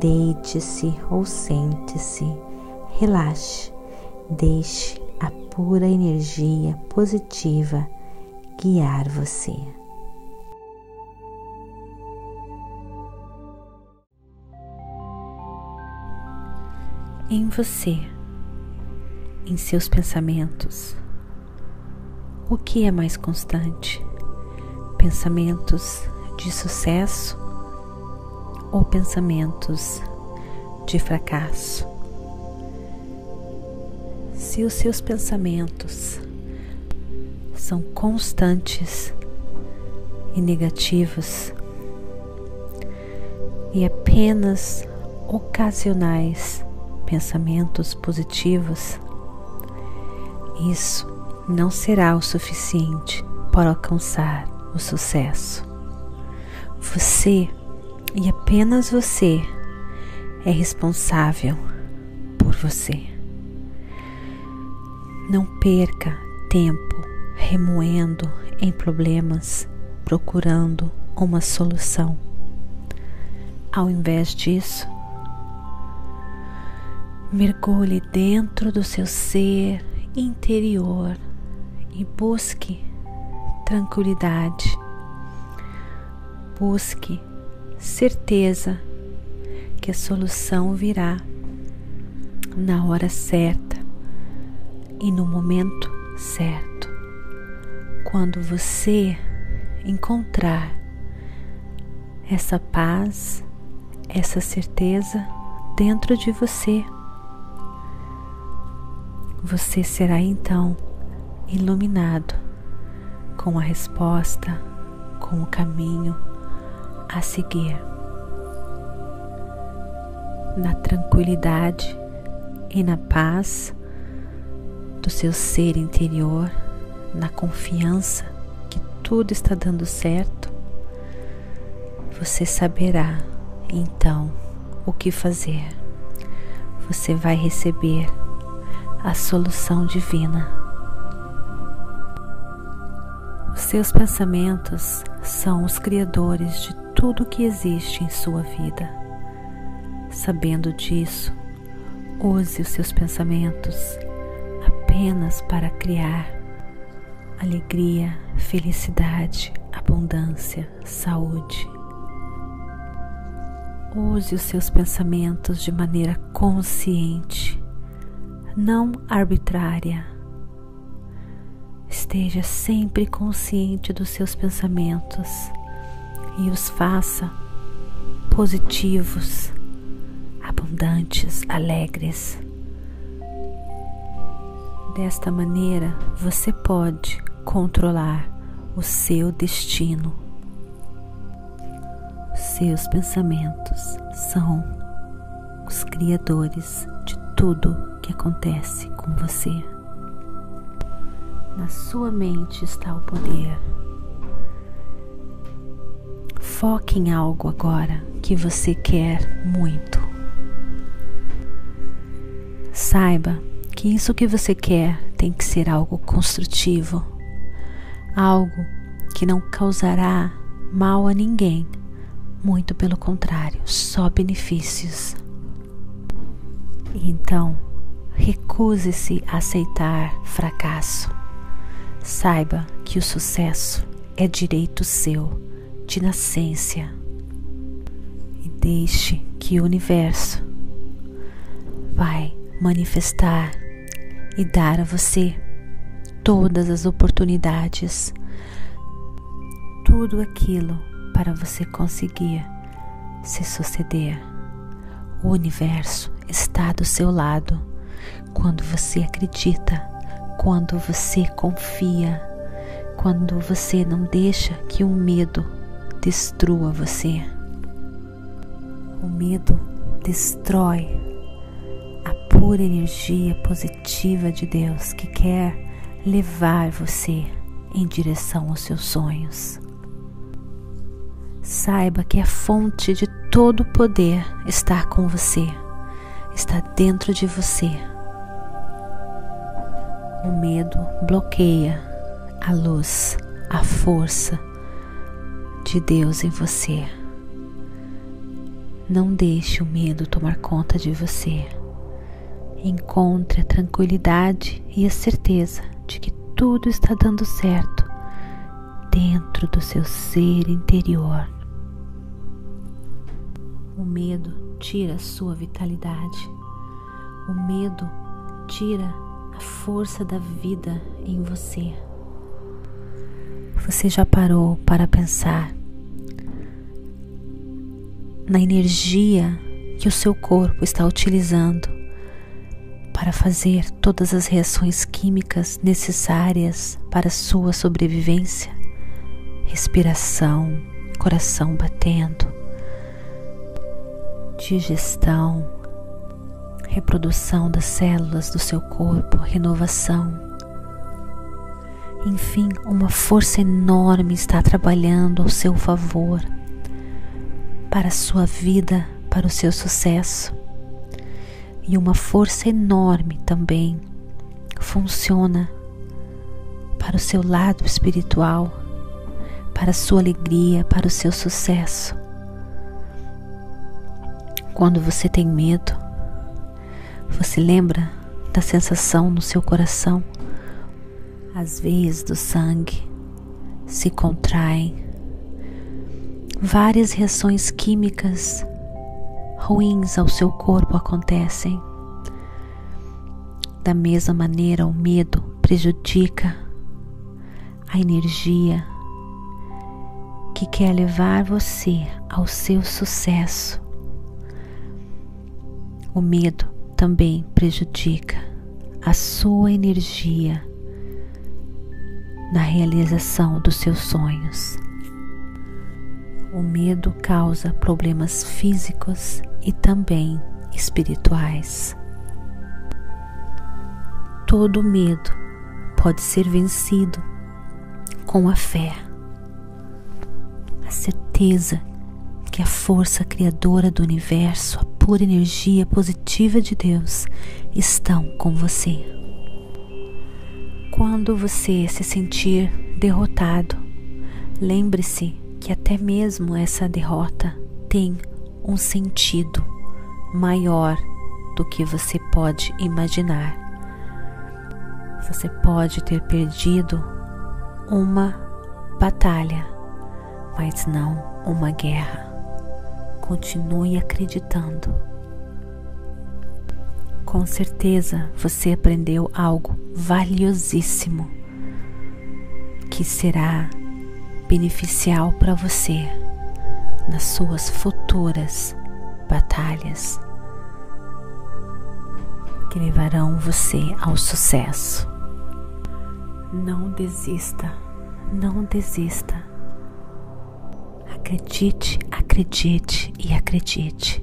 Deite-se ou sente-se, relaxe, deixe a pura energia positiva guiar você. Em você, em seus pensamentos, o que é mais constante? Pensamentos de sucesso ou pensamentos de fracasso. Se os seus pensamentos são constantes e negativos e apenas ocasionais pensamentos positivos, isso não será o suficiente para alcançar o sucesso. Você e apenas você é responsável por você. Não perca tempo remoendo em problemas, procurando uma solução. Ao invés disso, mergulhe dentro do seu ser interior e busque tranquilidade. Busque certeza que a solução virá na hora certa e no momento certo. Quando você encontrar essa paz, essa certeza dentro de você, você será então iluminado com a resposta, com o caminho a seguir. Na tranquilidade e na paz do seu ser interior, na confiança que tudo está dando certo, você saberá então o que fazer. Você vai receber a solução divina. Os seus pensamentos são os criadores de tudo que existe em sua vida. Sabendo disso, use os seus pensamentos apenas para criar alegria, felicidade, abundância, saúde. Use os seus pensamentos de maneira consciente, não arbitrária. Esteja sempre consciente dos seus pensamentos e os faça positivos, abundantes, alegres. Desta maneira, você pode controlar o seu destino. Seus pensamentos são os criadores de tudo que acontece com você. Na sua mente está o poder Foque em algo agora que você quer muito. Saiba que isso que você quer tem que ser algo construtivo, algo que não causará mal a ninguém, muito pelo contrário, só benefícios. Então, recuse-se a aceitar fracasso. Saiba que o sucesso é direito seu de nascência e deixe que o universo vai manifestar e dar a você todas as oportunidades, tudo aquilo para você conseguir se suceder. O universo está do seu lado quando você acredita, quando você confia, quando você não deixa que o medo destrua você. O medo destrói pura energia positiva de Deus que quer levar você em direção aos seus sonhos. Saiba que a fonte de todo poder está com você, está dentro de você. O medo bloqueia a luz, a força de Deus em você. Não deixe o medo tomar conta de você. Encontre a tranquilidade e a certeza de que tudo está dando certo dentro do seu ser interior. O medo tira a sua vitalidade. O medo tira a força da vida em você. Você já parou para pensar na energia que o seu corpo está utilizando para fazer todas as reações químicas necessárias para sua sobrevivência? Respiração, coração batendo, digestão, reprodução das células do seu corpo, renovação. Enfim, uma força enorme está trabalhando ao seu favor para a sua vida, para o seu sucesso. E uma força enorme também funciona para o seu lado espiritual, para a sua alegria, para o seu sucesso. Quando você tem medo, você lembra da sensação no seu coração? As veias do sangue se contraem várias reações químicas ruins ao seu corpo acontecem. Da mesma maneira, o medo prejudica a energia que quer levar você ao seu sucesso. O medo também prejudica a sua energia na realização dos seus sonhos. O medo causa problemas físicos e também espirituais. Todo medo pode ser vencido com a fé, a certeza que a força criadora do universo, a pura energia positiva de Deus estão com você. Quando você se sentir derrotado, lembre-se que até mesmo essa derrota tem um sentido maior do que você pode imaginar. Você pode ter perdido uma batalha, mas não uma guerra. Continue acreditando. Com certeza você aprendeu algo valiosíssimo que será beneficial para você nas suas futuras batalhas que levarão você ao sucesso. Não desista, não desista. Acredite, acredite e acredite.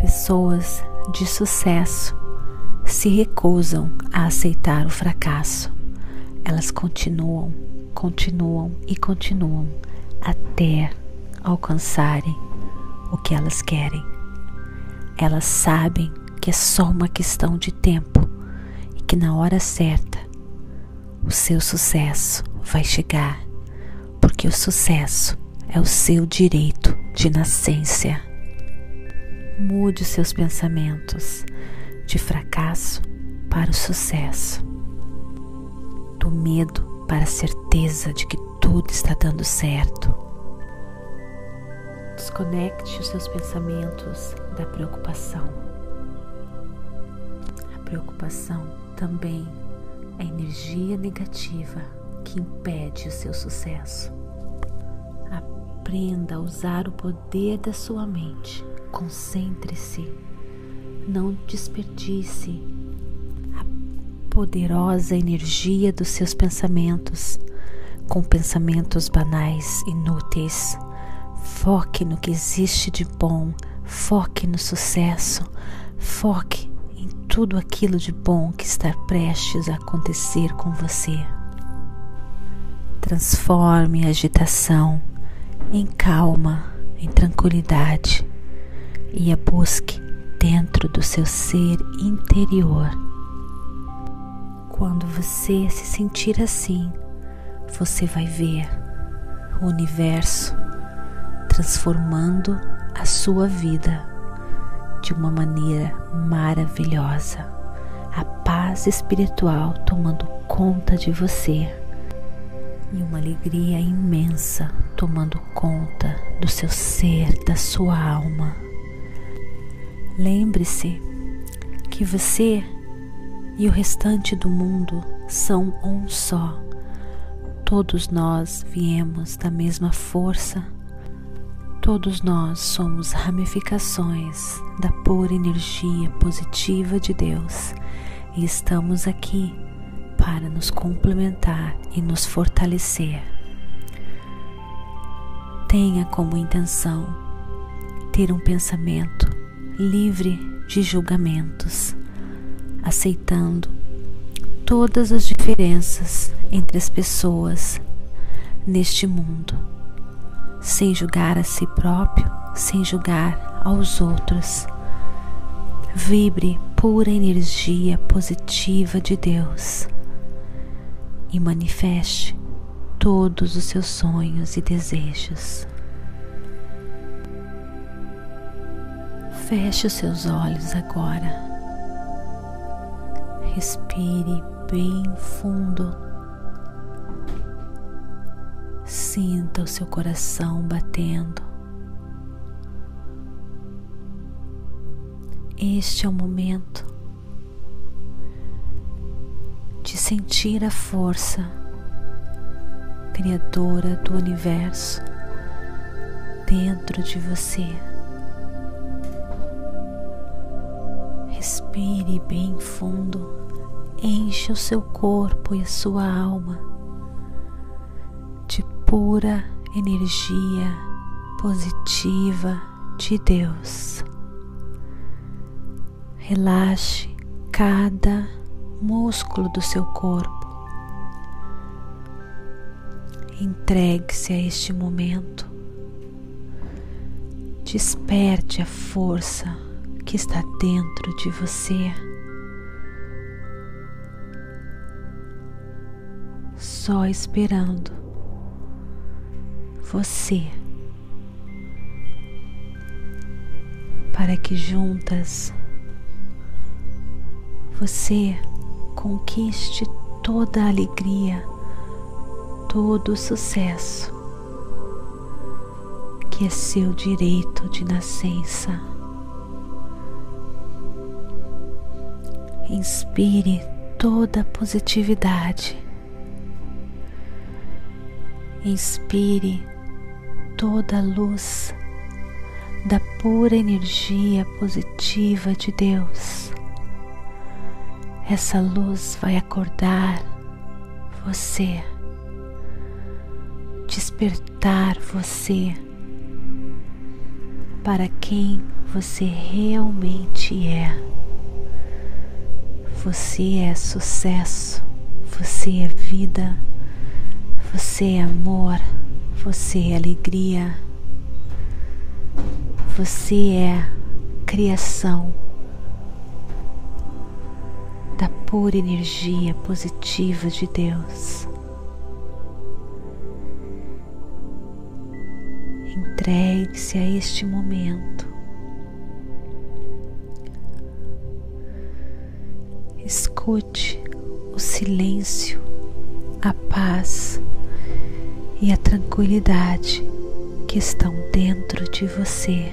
Pessoas de sucesso se recusam a aceitar o fracasso. Elas continuam continuam e continuam até alcançarem o que elas querem. Elas sabem que é só uma questão de tempo e que na hora certa o seu sucesso vai chegar, porque o sucesso é o seu direito de nascença. Mude os seus pensamentos de fracasso para o sucesso, do medo para a certeza de que tudo está dando certo. Desconecte os seus pensamentos da preocupação. A preocupação também é energia negativa que impede o seu sucesso. Aprenda a usar o poder da sua mente. Concentre-se. Não desperdice poderosa energia dos seus pensamentos, com pensamentos banais, inúteis. Foque no que existe de bom, foque no sucesso, Foque em tudo aquilo de bom que está prestes a acontecer com você. Transforme a agitação em calma, em tranquilidade e a busque dentro do seu ser interior. Quando você se sentir assim, você vai ver o universo transformando a sua vida de uma maneira maravilhosa. A paz espiritual tomando conta de você e uma alegria imensa tomando conta do seu ser, da sua alma. Lembre-se que você e o restante do mundo são um só. Todos nós viemos da mesma força, todos nós somos ramificações da pura energia positiva de Deus e estamos aqui para nos complementar e nos fortalecer. Tenha como intenção ter um pensamento livre de julgamentos, aceitando todas as diferenças entre as pessoas neste mundo, sem julgar a si próprio, sem julgar aos outros. Vibre pura energia positiva de Deus e manifeste todos os seus sonhos e desejos. Feche os seus olhos agora. Respire bem fundo. Sinta o seu coração batendo. Este é o momento de sentir a força criadora do universo dentro de você. Respire bem fundo, enche o seu corpo e a sua alma de pura energia positiva de Deus. Relaxe cada músculo do seu corpo. Entregue-se a este momento. Desperte a força que está dentro de você. Só esperando você para que juntas você conquiste toda a alegria, todo o sucesso que é seu direito de nascença. Inspire toda a positividade. Inspire toda a luz da pura energia positiva de Deus. Essa luz vai acordar você, despertar você para quem você realmente é. Você é sucesso, você é vida, você é amor, você é alegria, você é criação da pura energia positiva de Deus. Entregue-se a este momento. Escute o silêncio, a paz e a tranquilidade que estão dentro de você.